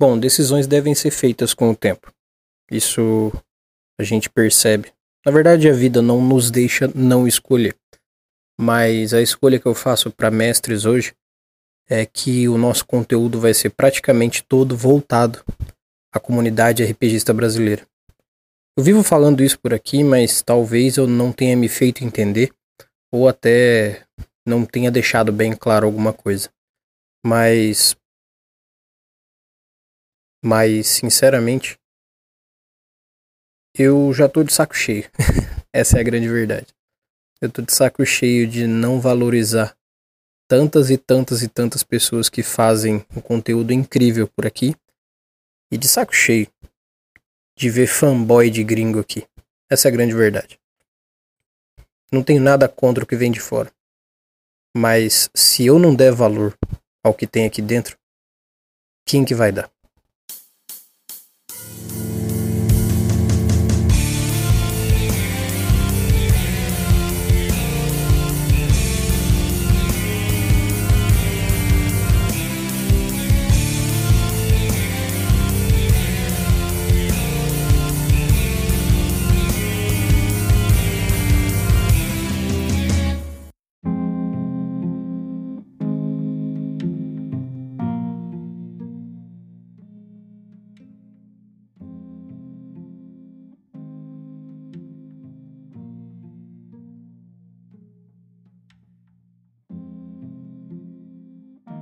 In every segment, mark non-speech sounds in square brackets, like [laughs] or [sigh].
Bom, decisões devem ser feitas com o tempo. Isso a gente percebe. Na verdade, a vida não nos deixa não escolher. Mas a escolha que eu faço para mestres hoje é que o nosso conteúdo vai ser praticamente todo voltado à comunidade RPGista brasileira. Eu vivo falando isso por aqui, mas talvez eu não tenha me feito entender ou até não tenha deixado bem claro alguma coisa. Mas mas sinceramente eu já tô de saco cheio. [laughs] Essa é a grande verdade. Eu tô de saco cheio de não valorizar tantas e tantas e tantas pessoas que fazem um conteúdo incrível por aqui e de saco cheio de ver fanboy de gringo aqui. Essa é a grande verdade. Não tenho nada contra o que vem de fora. Mas se eu não der valor ao que tem aqui dentro, quem que vai dar?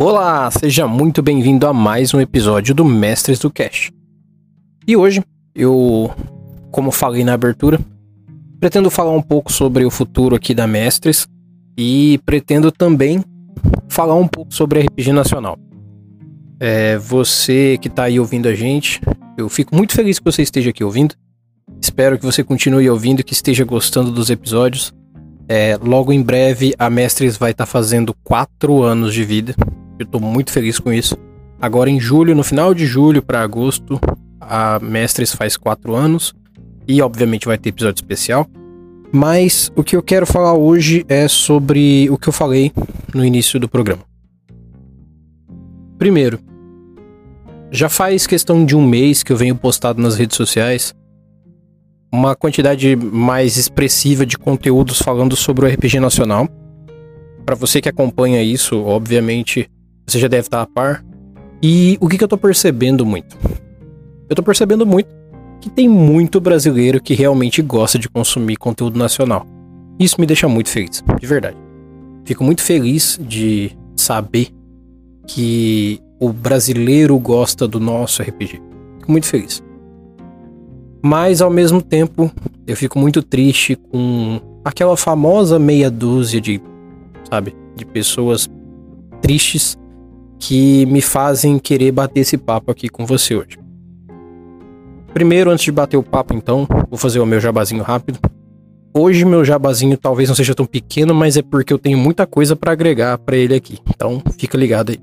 Olá, seja muito bem-vindo a mais um episódio do Mestres do Cash. E hoje eu, como falei na abertura, pretendo falar um pouco sobre o futuro aqui da Mestres e pretendo também falar um pouco sobre RPG Nacional. É, você que está aí ouvindo a gente, eu fico muito feliz que você esteja aqui ouvindo. Espero que você continue ouvindo, que esteja gostando dos episódios. É, logo em breve a Mestres vai estar tá fazendo quatro anos de vida. Eu tô muito feliz com isso. Agora em julho, no final de julho para agosto, a Mestres faz quatro anos. E obviamente vai ter episódio especial. Mas o que eu quero falar hoje é sobre o que eu falei no início do programa. Primeiro, já faz questão de um mês que eu venho postado nas redes sociais uma quantidade mais expressiva de conteúdos falando sobre o RPG nacional. Para você que acompanha isso, obviamente você já deve estar a par. E o que, que eu tô percebendo muito? Eu tô percebendo muito que tem muito brasileiro que realmente gosta de consumir conteúdo nacional. Isso me deixa muito feliz, de verdade. Fico muito feliz de saber que o brasileiro gosta do nosso RPG. Fico muito feliz. Mas ao mesmo tempo, eu fico muito triste com aquela famosa meia dúzia de, sabe, de pessoas tristes que me fazem querer bater esse papo aqui com você hoje. Primeiro, antes de bater o papo, então, vou fazer o meu jabazinho rápido. Hoje meu jabazinho talvez não seja tão pequeno, mas é porque eu tenho muita coisa para agregar para ele aqui. Então, fica ligado aí.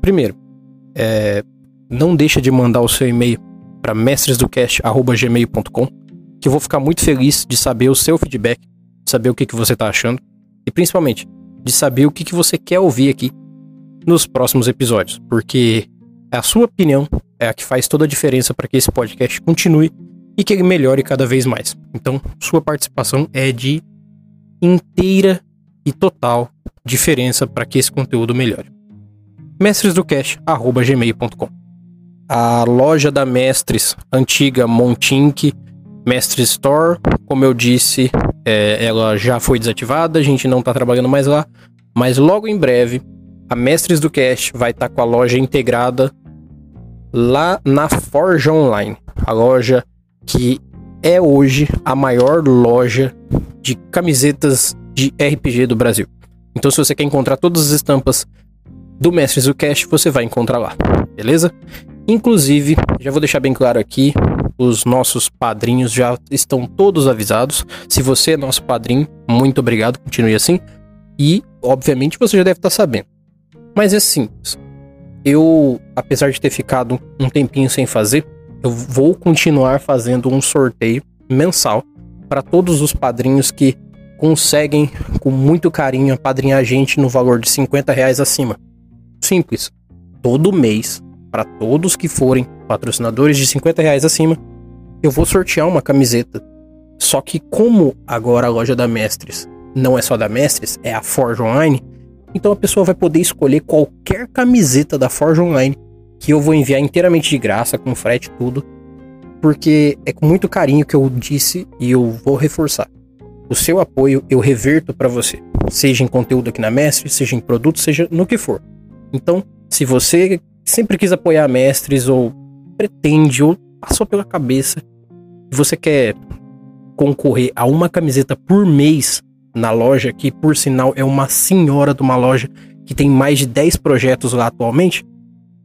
Primeiro, é, não deixa de mandar o seu e-mail para mestresdocast@gmail.com, que eu vou ficar muito feliz de saber o seu feedback, saber o que, que você está achando e principalmente de saber o que, que você quer ouvir aqui nos próximos episódios, porque a sua opinião é a que faz toda a diferença para que esse podcast continue e que ele melhore cada vez mais. Então, sua participação é de inteira e total diferença para que esse conteúdo melhore. mestresdocast@gmail.com. A loja da Mestres, antiga Montink Mestre Store, como eu disse, é, ela já foi desativada, a gente não está trabalhando mais lá, mas logo em breve a Mestres do Cast vai estar tá com a loja integrada lá na Forja Online, a loja que é hoje a maior loja de camisetas de RPG do Brasil. Então, se você quer encontrar todas as estampas do Mestres do Cast, você vai encontrar lá, beleza? Inclusive, já vou deixar bem claro aqui, os nossos padrinhos já estão todos avisados. Se você é nosso padrinho, muito obrigado, continue assim. E, obviamente, você já deve estar sabendo. Mas é simples. Eu, apesar de ter ficado um tempinho sem fazer, eu vou continuar fazendo um sorteio mensal para todos os padrinhos que conseguem, com muito carinho, apadrinhar a gente no valor de 50 reais acima. Simples. Todo mês para todos que forem patrocinadores de 50 reais acima, eu vou sortear uma camiseta. Só que como agora a loja da Mestres não é só da Mestres, é a Forge Online, então a pessoa vai poder escolher qualquer camiseta da Forge Online que eu vou enviar inteiramente de graça, com frete tudo, porque é com muito carinho que eu disse e eu vou reforçar. O seu apoio eu reverto para você, seja em conteúdo aqui na Mestre, seja em produto, seja no que for. Então, se você sempre quis apoiar Mestres ou pretende ou passou pela cabeça você quer concorrer a uma camiseta por mês na loja, que por sinal é uma senhora de uma loja que tem mais de 10 projetos lá atualmente,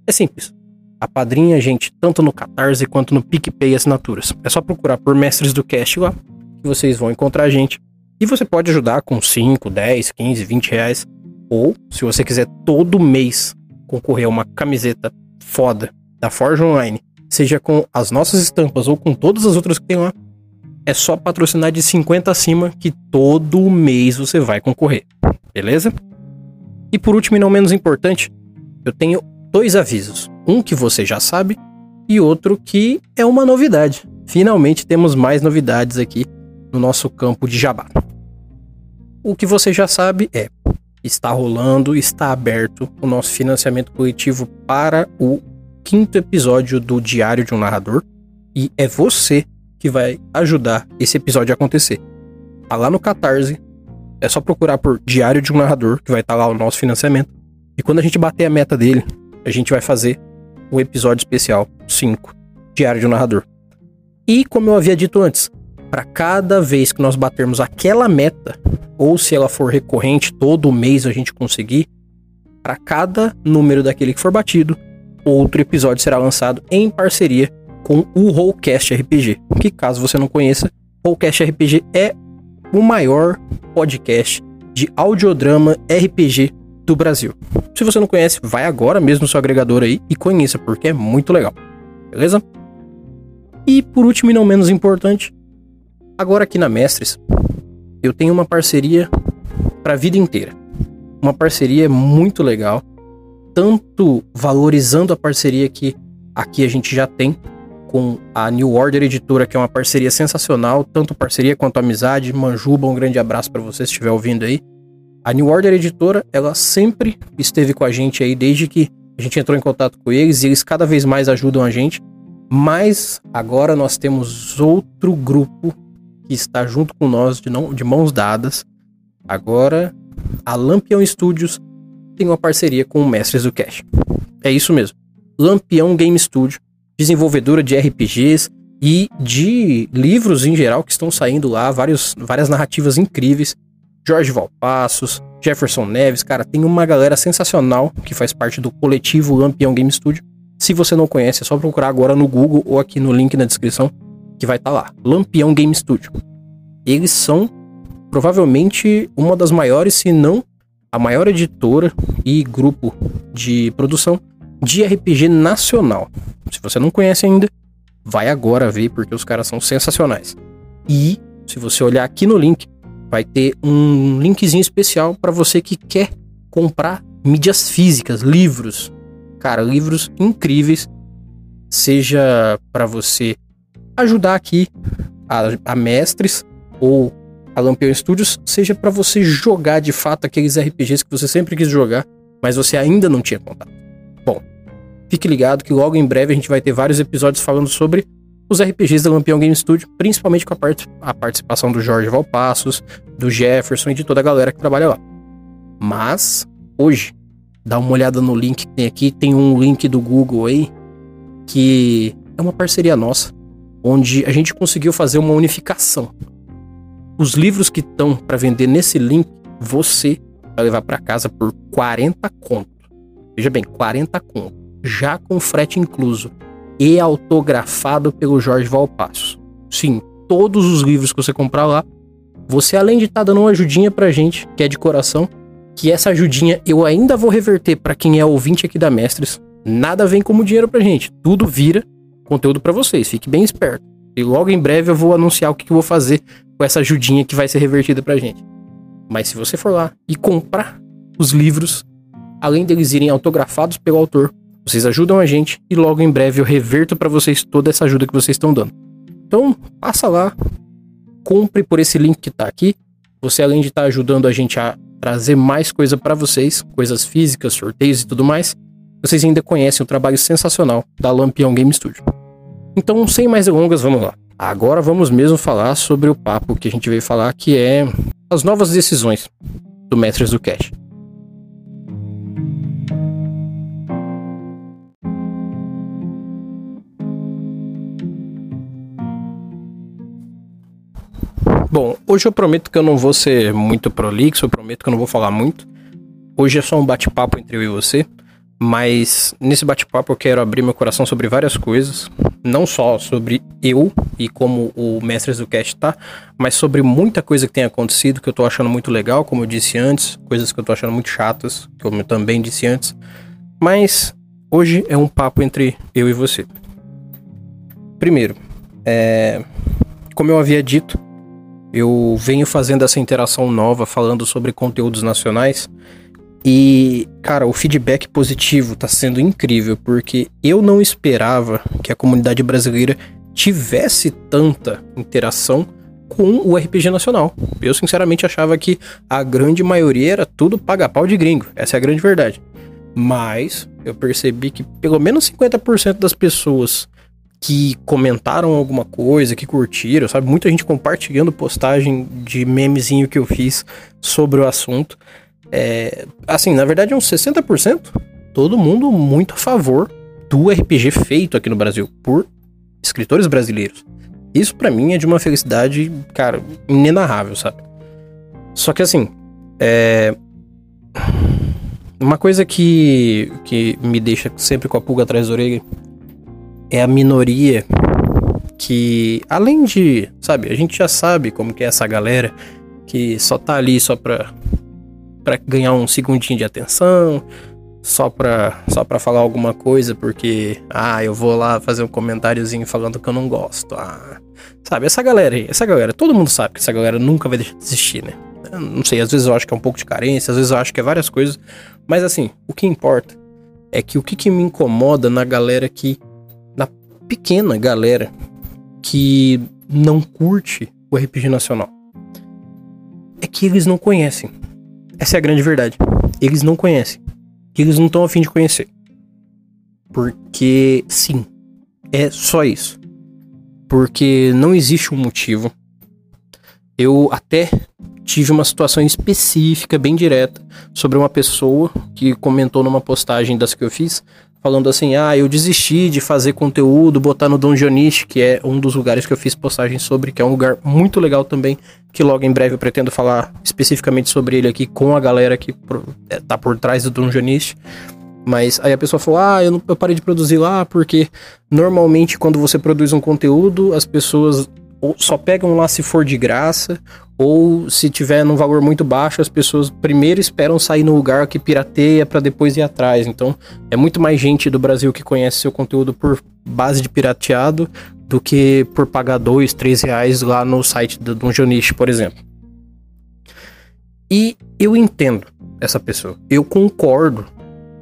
é simples. A padrinha, gente, tanto no Catarse quanto no PicPay Assinaturas. É só procurar por Mestres do Cast lá, que vocês vão encontrar a gente. E você pode ajudar com 5, 10, 15, 20 reais. Ou, se você quiser todo mês concorrer a uma camiseta foda da Forge Online, seja com as nossas estampas ou com todas as outras que tem lá, é só patrocinar de 50 acima que todo mês você vai concorrer. Beleza? E por último e não menos importante, eu tenho dois avisos. Um que você já sabe e outro que é uma novidade. Finalmente temos mais novidades aqui no nosso campo de jabá. O que você já sabe é: está rolando, está aberto o nosso financiamento coletivo para o quinto episódio do Diário de um Narrador. E é você que vai ajudar esse episódio a acontecer. Tá lá no Catarse. É só procurar por Diário de um Narrador, que vai estar tá lá o nosso financiamento. E quando a gente bater a meta dele, a gente vai fazer o episódio especial 5, Diário de um Narrador. E como eu havia dito antes, para cada vez que nós batermos aquela meta, ou se ela for recorrente, todo mês a gente conseguir, para cada número daquele que for batido, outro episódio será lançado em parceria com o Rollcast RPG, que caso você não conheça, Rollcast RPG é o maior podcast de audiodrama RPG do Brasil. Se você não conhece, vai agora mesmo no seu agregador aí e conheça, porque é muito legal. Beleza? E por último e não menos importante, agora aqui na Mestres, eu tenho uma parceria para a vida inteira. Uma parceria muito legal, tanto valorizando a parceria que aqui a gente já tem com a New Order Editora, que é uma parceria sensacional, tanto parceria quanto amizade. Manjuba, um grande abraço para você se estiver ouvindo aí. A New Order Editora, ela sempre esteve com a gente aí desde que a gente entrou em contato com eles e eles cada vez mais ajudam a gente. Mas agora nós temos outro grupo que está junto com nós de, não, de mãos dadas. Agora a Lampião Studios tem uma parceria com o Mestres do Cash. É isso mesmo. Lampião Game Studio desenvolvedora de RPGs e de livros em geral que estão saindo lá, vários, várias narrativas incríveis. Jorge Valpassos, Jefferson Neves, cara, tem uma galera sensacional que faz parte do coletivo Lampião Game Studio. Se você não conhece, é só procurar agora no Google ou aqui no link na descrição que vai estar tá lá. Lampião Game Studio. Eles são provavelmente uma das maiores, se não a maior editora e grupo de produção de RPG nacional. Se você não conhece ainda, vai agora ver porque os caras são sensacionais. E se você olhar aqui no link, vai ter um linkzinho especial para você que quer comprar mídias físicas, livros. Cara, livros incríveis, seja para você ajudar aqui a, a mestres ou a Lampião Studios, seja para você jogar de fato aqueles RPGs que você sempre quis jogar, mas você ainda não tinha contato. Bom, Fique ligado que logo em breve a gente vai ter vários episódios falando sobre os RPGs da Lampião Game Studio, principalmente com a, part a participação do Jorge Valpassos, do Jefferson e de toda a galera que trabalha lá. Mas, hoje, dá uma olhada no link que tem aqui, tem um link do Google aí, que é uma parceria nossa, onde a gente conseguiu fazer uma unificação. Os livros que estão para vender nesse link, você vai levar para casa por 40 conto. Veja bem, 40 conto já com frete incluso e autografado pelo Jorge Valpasso. Sim, todos os livros que você comprar lá, você além de estar tá dando uma ajudinha pra gente, que é de coração, que essa ajudinha eu ainda vou reverter para quem é ouvinte aqui da Mestres. Nada vem como dinheiro pra gente, tudo vira conteúdo para vocês, fique bem esperto. E logo em breve eu vou anunciar o que, que eu vou fazer com essa ajudinha que vai ser revertida pra gente. Mas se você for lá e comprar os livros, além deles irem autografados pelo autor, Vocês ajudam a gente e logo em breve eu reverto para vocês toda essa ajuda que vocês estão dando. Então, passa lá, compre por esse link que tá aqui. Você além de estar tá ajudando a gente a trazer mais coisa para vocês, coisas físicas, sorteios e tudo mais, vocês ainda conhecem o trabalho sensacional da Lampião Game Studio. Então, sem mais delongas, vamos lá. Agora vamos mesmo falar sobre o papo que a gente veio falar, que é as novas decisões do Mestres do Cash. Bom, hoje eu prometo que eu não vou ser muito prolixo, eu prometo que eu não vou falar muito. Hoje é só um bate-papo entre eu e você, mas nesse bate-papo eu quero abrir meu coração sobre várias coisas, não só sobre eu e como o Mestres do Cast tá, mas sobre muita coisa que tem acontecido que eu tô achando muito legal, como eu disse antes, coisas que eu tô achando muito chatas, como eu também disse antes. Mas hoje é um papo entre eu e você. Primeiro, é, como eu havia dito, eu venho fazendo essa interação nova, falando sobre conteúdos nacionais. E, cara, o feedback positivo tá sendo incrível, porque eu não esperava que a comunidade brasileira tivesse tanta interação com o RPG nacional. Eu, sinceramente, achava que a grande maioria era tudo paga-pau de gringo. Essa é a grande verdade. Mas eu percebi que pelo menos 50% das pessoas que comentaram alguma coisa, que curtiram, sabe? Muita gente compartilhando postagem de memezinho que eu fiz sobre o assunto. É, assim, na verdade, uns 60%, todo mundo muito a favor do RPG feito aqui no Brasil por escritores brasileiros. Isso para mim é de uma felicidade, cara, inenarrável, sabe? Só que assim, é. Uma coisa que, que me deixa sempre com a pulga atrás da orelha é a minoria que, além de, sabe, a gente já sabe como que é essa galera que só tá ali só pra, pra ganhar um segundinho de atenção, só pra, só pra falar alguma coisa, porque, ah, eu vou lá fazer um comentáriozinho falando que eu não gosto. Ah, sabe, essa galera aí, essa galera, todo mundo sabe que essa galera nunca vai deixar de existir, né? Eu não sei, às vezes eu acho que é um pouco de carência, às vezes eu acho que é várias coisas, mas assim, o que importa é que o que, que me incomoda na galera que pequena galera que não curte o RPG nacional. É que eles não conhecem. Essa é a grande verdade. Eles não conhecem. Eles não estão afim de conhecer. Porque, sim, é só isso. Porque não existe um motivo. Eu até tive uma situação específica, bem direta, sobre uma pessoa que comentou numa postagem das que eu fiz, falando assim: ah, eu desisti de fazer conteúdo, botar no Donjonist, que é um dos lugares que eu fiz postagem sobre, que é um lugar muito legal também, que logo em breve eu pretendo falar especificamente sobre ele aqui com a galera que é, tá por trás do Donjonist. Mas aí a pessoa falou: ah, eu, não, eu parei de produzir lá porque normalmente quando você produz um conteúdo, as pessoas só pegam lá se for de graça, ou se tiver num valor muito baixo, as pessoas primeiro esperam sair no lugar que pirateia para depois ir atrás. Então, é muito mais gente do Brasil que conhece seu conteúdo por base de pirateado do que por pagar dois, três reais lá no site do Dungeonish, por exemplo. E eu entendo essa pessoa. Eu concordo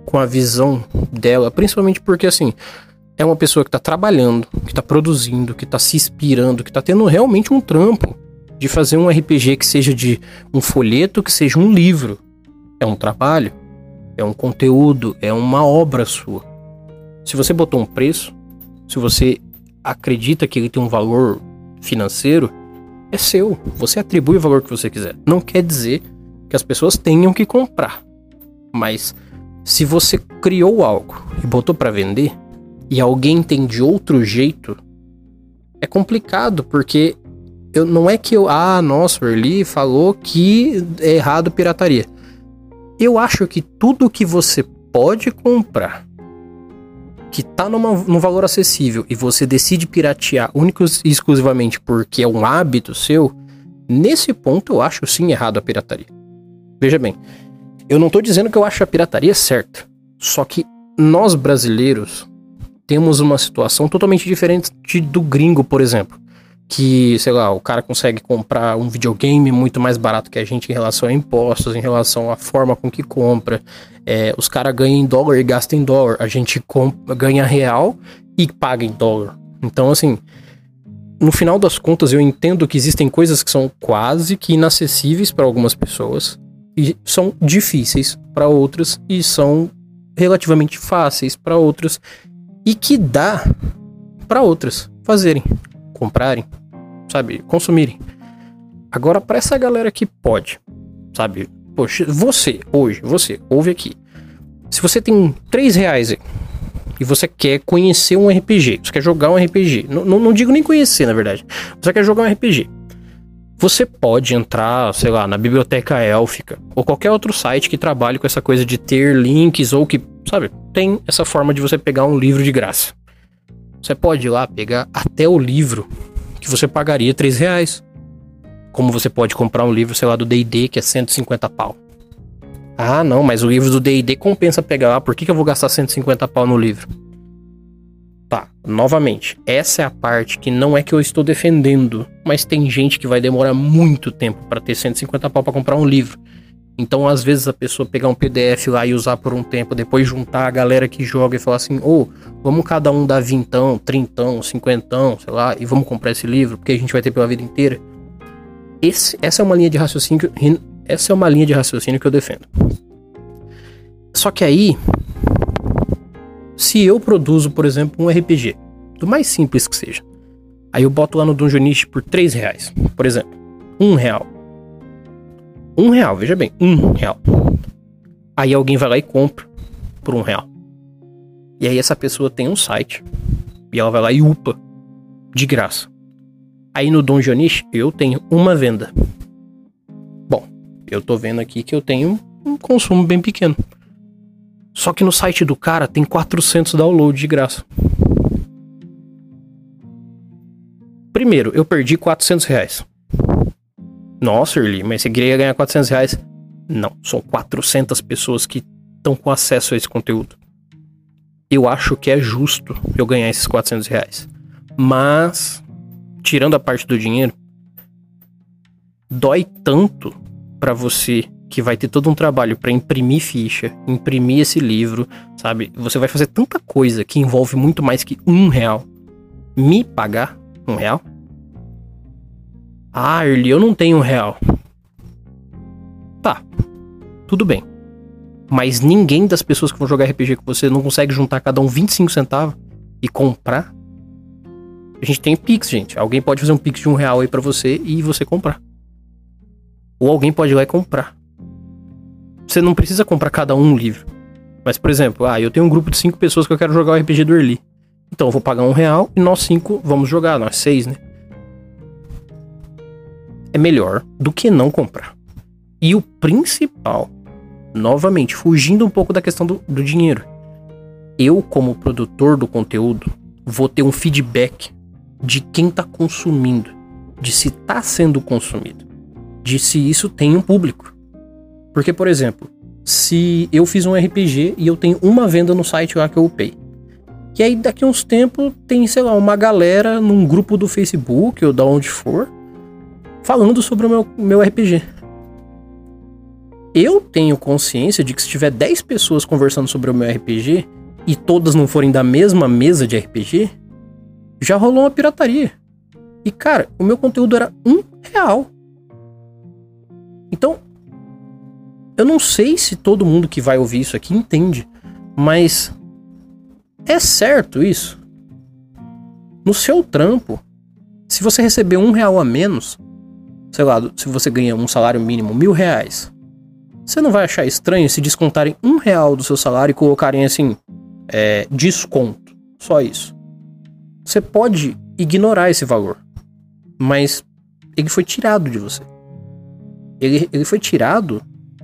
com a visão dela, principalmente porque assim, é uma pessoa que está trabalhando, que está produzindo, que está se inspirando, que está tendo realmente um trampo de fazer um RPG que seja de um folheto, que seja um livro. É um trabalho, é um conteúdo, é uma obra sua. Se você botou um preço, se você acredita que ele tem um valor financeiro, é seu. Você atribui o valor que você quiser. Não quer dizer que as pessoas tenham que comprar. Mas se você criou algo e botou para vender, e alguém tem de outro jeito, é complicado, porque eu, não é que eu. Ah, nossa, o Early falou que é errado pirataria. Eu acho que tudo que você pode comprar, que tá numa, num valor acessível, e você decide piratear único e exclusivamente porque é um hábito seu, nesse ponto eu acho sim errado a pirataria. Veja bem, eu não tô dizendo que eu acho a pirataria certa. Só que nós brasileiros temos uma situação totalmente diferente do gringo, por exemplo, que, sei lá, o cara consegue comprar um videogame muito mais barato que a gente em relação a impostos, em relação à forma com que compra. É, os caras ganham em dólar e gastam em dólar. A gente ganha real e paga em dólar. Então, assim, no final das contas, eu entendo que existem coisas que são quase que inacessíveis para algumas pessoas e são difíceis para outras e são relativamente fáceis para outras e que dá para outras fazerem, comprarem, sabe, consumirem. Agora, para essa galera que pode, sabe, poxa, você, hoje, você, ouve aqui. Se você tem 3 reais e você quer conhecer um RPG, você quer jogar um RPG, não, não, não digo nem conhecer, na verdade, você quer jogar um RPG. Você pode entrar, sei lá, na biblioteca élfica ou qualquer outro site que trabalhe com essa coisa de ter links ou que, sabe, tem essa forma de você pegar um livro de graça. Você pode ir lá pegar até o livro que você pagaria 3 reais. Como você pode comprar um livro, sei lá, do D&D que é 150 pau. Ah, não, mas o livro do D&D compensa pegar lá. Por que, que eu vou gastar 150 pau no livro? Tá, novamente, essa é a parte que não é que eu estou defendendo, mas tem gente que vai demorar muito tempo para ter 150 pau para comprar um livro. Então, às vezes, a pessoa pegar um PDF lá e usar por um tempo, depois juntar a galera que joga e falar assim: ô, oh, vamos cada um dar vintão, trintão, cinquentão, sei lá, e vamos comprar esse livro, porque a gente vai ter pela vida inteira. Esse, essa é uma linha de raciocínio. Essa é uma linha de raciocínio que eu defendo. Só que aí, se eu produzo, por exemplo, um RPG, do mais simples que seja, aí eu boto lá no Dungeonish por 3 reais, por exemplo, um real. Um real, veja bem, um real. Aí alguém vai lá e compra por um real. E aí essa pessoa tem um site e ela vai lá e upa de graça. Aí no Don Dionish eu tenho uma venda. Bom, eu tô vendo aqui que eu tenho um consumo bem pequeno. Só que no site do cara tem 400 downloads de graça. Primeiro, eu perdi 400 reais. Nossa, Early, mas você queria ganhar 400 reais? Não, são 400 pessoas que estão com acesso a esse conteúdo. Eu acho que é justo eu ganhar esses 400 reais. Mas, tirando a parte do dinheiro, dói tanto para você que vai ter todo um trabalho para imprimir ficha, imprimir esse livro, sabe? Você vai fazer tanta coisa que envolve muito mais que um real. Me pagar um real ah, Early, eu não tenho um real. Tá, tudo bem. Mas ninguém das pessoas que vão jogar RPG com você não consegue juntar cada um 25 centavos e comprar. A gente tem Pix, gente. Alguém pode fazer um Pix de um real aí pra você e você comprar. Ou alguém pode ir lá e comprar. Você não precisa comprar cada um um livro. Mas, por exemplo, ah, eu tenho um grupo de cinco pessoas que eu quero jogar o RPG do Early. Então eu vou pagar um real e nós cinco vamos jogar, nós seis, né? É melhor do que não comprar. E o principal, novamente, fugindo um pouco da questão do, do dinheiro, eu, como produtor do conteúdo, vou ter um feedback de quem está consumindo, de se está sendo consumido, de se isso tem um público. Porque, por exemplo, se eu fiz um RPG e eu tenho uma venda no site lá que eu upei, e aí daqui a uns tempos tem, sei lá, uma galera num grupo do Facebook ou da onde for, falando sobre o meu, meu RPG. Eu tenho consciência de que se tiver 10 pessoas conversando sobre o meu RPG e todas não forem da mesma mesa de RPG, já rolou uma pirataria. E cara, o meu conteúdo era um real. Então, eu não sei se todo mundo que vai ouvir isso aqui entende, mas é certo isso? No seu trampo, se você receber um real a menos, sei lá, se você ganha um salário mínimo mil reais, você não vai achar estranho se descontarem um real do seu salário e colocarem assim, é, desconto. Só isso. Você pode ignorar esse valor, mas ele foi tirado de você. Ele, ele foi tirado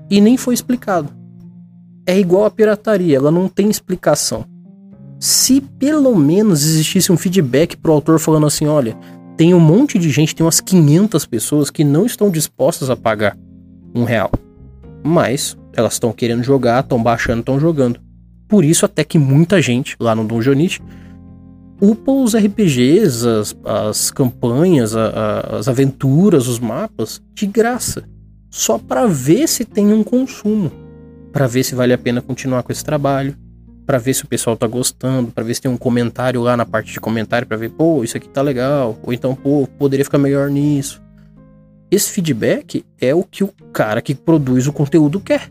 e nem foi explicado. É igual a pirataria, ela não tem explicação. Se pelo menos existisse um feedback pro autor falando assim, olha, tem um monte de gente, tem umas 500 pessoas que não estão dispostas a pagar um real. Mas elas estão querendo jogar, estão baixando, estão jogando. Por isso até que muita gente lá no Dungeonite upa os RPGs, as, as campanhas, a, a, as aventuras, os mapas de graça, só para ver se tem um consumo, para ver se vale a pena continuar com esse trabalho, para ver se o pessoal tá gostando, para ver se tem um comentário lá na parte de comentário para ver, pô, isso aqui tá legal, ou então, pô, poderia ficar melhor nisso. Esse feedback é o que o cara que produz o conteúdo quer.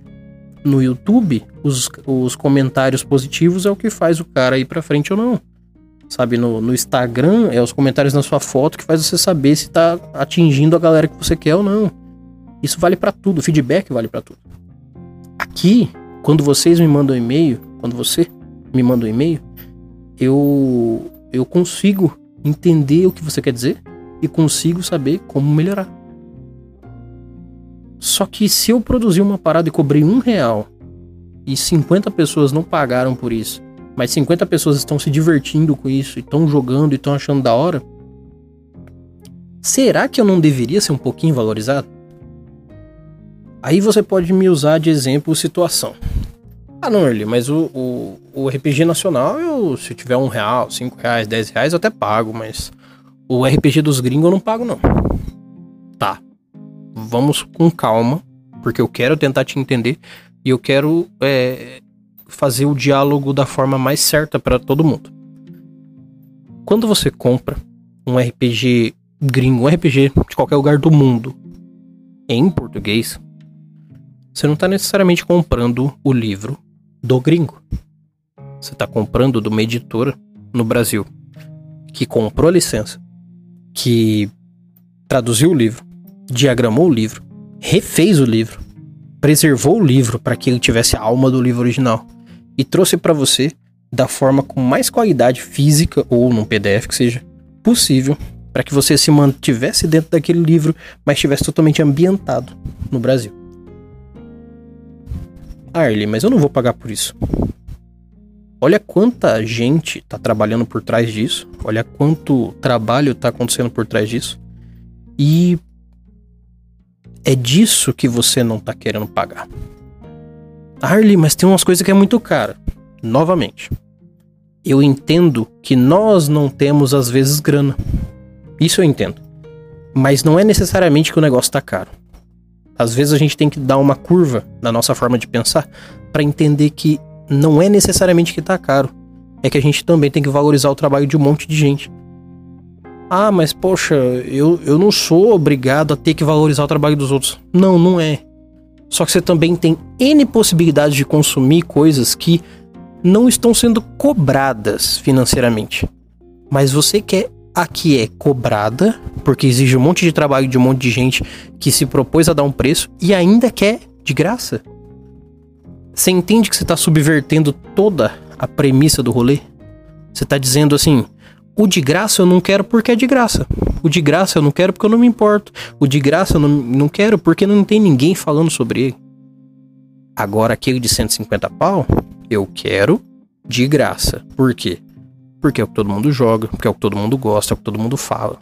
No YouTube, os, os comentários positivos é o que faz o cara ir pra frente ou não. Sabe, no, no Instagram, é os comentários na sua foto que faz você saber se tá atingindo a galera que você quer ou não. Isso vale para tudo, feedback vale para tudo. Aqui, quando vocês me mandam um e-mail, quando você me manda um e-mail, eu eu consigo entender o que você quer dizer e consigo saber como melhorar. Só que se eu produzir uma parada e cobrei um real e 50 pessoas não pagaram por isso, mas 50 pessoas estão se divertindo com isso, estão jogando e estão achando da hora, será que eu não deveria ser um pouquinho valorizado? Aí você pode me usar de exemplo situação. Ah, não, Early, mas o, o, o, RPG nacional, eu, se tiver um real, cinco reais, dez reais, eu até pago, mas o RPG dos gringos eu não pago, não. Tá, vamos com calma, porque eu quero tentar te entender e eu quero é, fazer o diálogo da forma mais certa para todo mundo. Quando você compra um RPG gringo, um RPG de qualquer lugar do mundo, em português, você não está necessariamente comprando o livro do gringo. Você está comprando de uma editora no Brasil que comprou a licença, que traduziu o livro, diagramou o livro, refez o livro, preservou o livro para que ele tivesse a alma do livro original e trouxe para você da forma com mais qualidade física ou num PDF que seja possível para que você se mantivesse dentro daquele livro, mas estivesse totalmente ambientado no Brasil. Arley, mas eu não vou pagar por isso. Olha quanta gente está trabalhando por trás disso, olha quanto trabalho está acontecendo por trás disso. E é disso que você não tá querendo pagar. Harley, mas tem umas coisas que é muito cara. Novamente, eu entendo que nós não temos às vezes grana. Isso eu entendo. Mas não é necessariamente que o negócio tá caro. Às vezes a gente tem que dar uma curva na nossa forma de pensar para entender que não é necessariamente que tá caro. É que a gente também tem que valorizar o trabalho de um monte de gente. Ah, mas poxa, eu, eu não sou obrigado a ter que valorizar o trabalho dos outros. Não, não é. Só que você também tem N possibilidades de consumir coisas que não estão sendo cobradas financeiramente. Mas você quer a que é cobrada, porque exige um monte de trabalho de um monte de gente que se propôs a dar um preço e ainda quer de graça. Você entende que você está subvertendo toda a premissa do rolê? Você está dizendo assim: o de graça eu não quero porque é de graça. O de graça eu não quero porque eu não me importo. O de graça eu não, não quero porque não tem ninguém falando sobre ele. Agora aquele de 150 pau, eu quero de graça. Por quê? Porque é o que todo mundo joga, porque é o que todo mundo gosta, é o que todo mundo fala.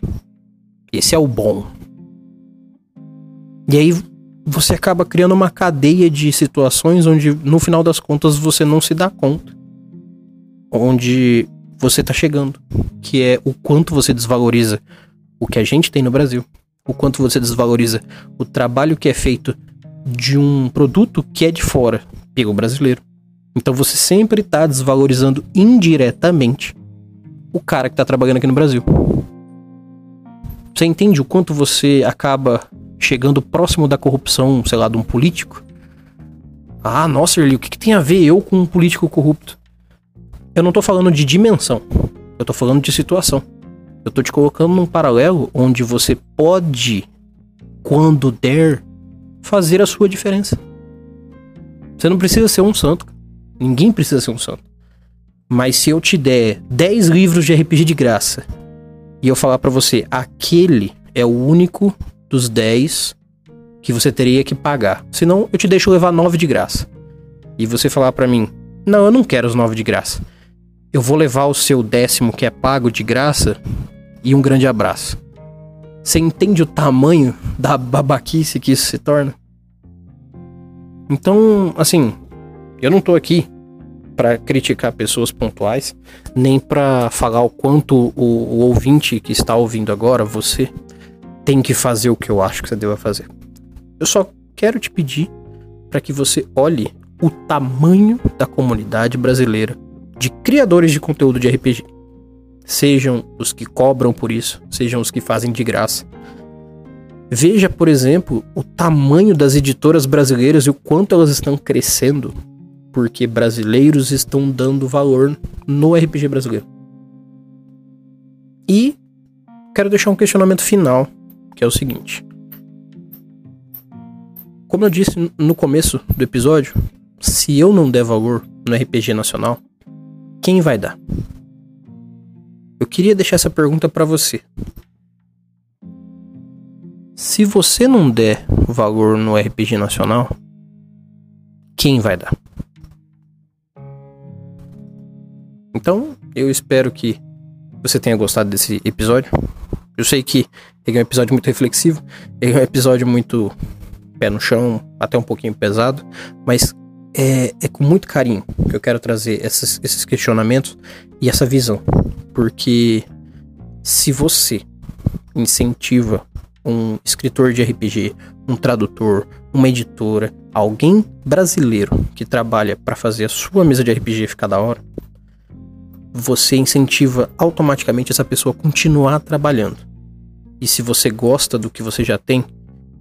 Esse é o bom. E aí você acaba criando uma cadeia de situações onde no final das contas você não se dá conta. Onde você está chegando, que é o quanto você desvaloriza o que a gente tem no Brasil, o quanto você desvaloriza o trabalho que é feito de um produto que é de fora, pelo brasileiro. Então você sempre está desvalorizando indiretamente o cara que está trabalhando aqui no Brasil. Você entende o quanto você acaba chegando próximo da corrupção, sei lá, de um político? Ah, nossa, Erli, o que, que tem a ver eu com um político corrupto? Eu não tô falando de dimensão, eu tô falando de situação. Eu tô te colocando num paralelo onde você pode, quando der, fazer a sua diferença. Você não precisa ser um santo. Ninguém precisa ser um santo. Mas se eu te der 10 livros de RPG de graça e eu falar para você, aquele é o único dos 10 que você teria que pagar. Senão eu te deixo levar 9 de graça. E você falar para mim, não, eu não quero os 9 de graça eu vou levar o seu décimo que é pago de graça e um grande abraço. Você entende o tamanho da babaquice que isso se torna? Então, assim, eu não tô aqui para criticar pessoas pontuais, nem para falar o quanto o, o ouvinte que está ouvindo agora, você, tem que fazer o que eu acho que você deva fazer. Eu só quero te pedir para que você olhe o tamanho da comunidade brasileira de criadores de conteúdo de RPG. Sejam os que cobram por isso, sejam os que fazem de graça. Veja, por exemplo, o tamanho das editoras brasileiras e o quanto elas estão crescendo porque brasileiros estão dando valor no RPG brasileiro. E quero deixar um questionamento final, que é o seguinte: como eu disse no começo do episódio, se eu não der valor no RPG nacional, quem vai dar? Eu queria deixar essa pergunta para você. Se você não der valor no RPG nacional, quem vai dar? Então, eu espero que você tenha gostado desse episódio. Eu sei que ele é um episódio muito reflexivo, ele é um episódio muito pé no chão, até um pouquinho pesado, mas é, é com muito carinho que eu quero trazer esses, esses questionamentos e essa visão. Porque se você incentiva um escritor de RPG, um tradutor, uma editora, alguém brasileiro que trabalha para fazer a sua mesa de RPG ficar da hora, você incentiva automaticamente essa pessoa a continuar trabalhando. E se você gosta do que você já tem,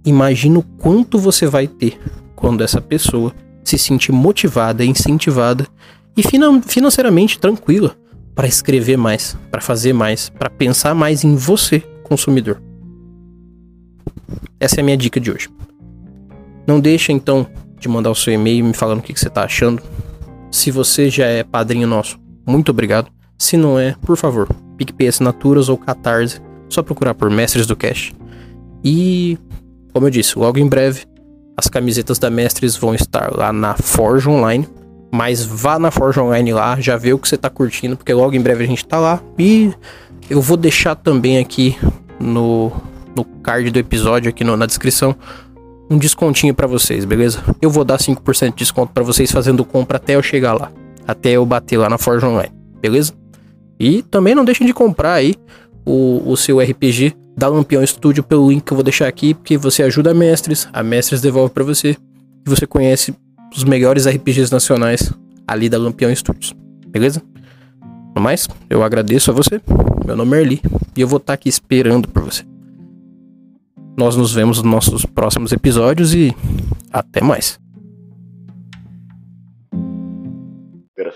imagina o quanto você vai ter quando essa pessoa se sentir motivada, incentivada e financeiramente tranquila para escrever mais, para fazer mais, para pensar mais em você, consumidor. Essa é a minha dica de hoje. Não deixa então de mandar o seu e-mail me falando o que você está achando. Se você já é padrinho nosso, muito obrigado. Se não é, por favor, PicPay Assinaturas ou Catarse, só procurar por Mestres do Cash. E, como eu disse, logo em breve, as camisetas da Mestres vão estar lá na Forge Online. Mas vá na Forge Online lá, já vê o que você tá curtindo, porque logo em breve a gente tá lá. E eu vou deixar também aqui no, no card do episódio, aqui no, na descrição, um descontinho para vocês, beleza? Eu vou dar 5% de desconto para vocês fazendo compra até eu chegar lá até eu bater lá na Forge Online, beleza? E também não deixem de comprar aí o, o seu RPG da Lampião Studio pelo link que eu vou deixar aqui, porque você ajuda a Mestres, a Mestres devolve para você e você conhece os melhores RPGs nacionais ali da Lampião Studios, beleza? No mais, eu agradeço a você. Meu nome é Erli e eu vou estar tá aqui esperando por você. Nós nos vemos nos nossos próximos episódios e até mais.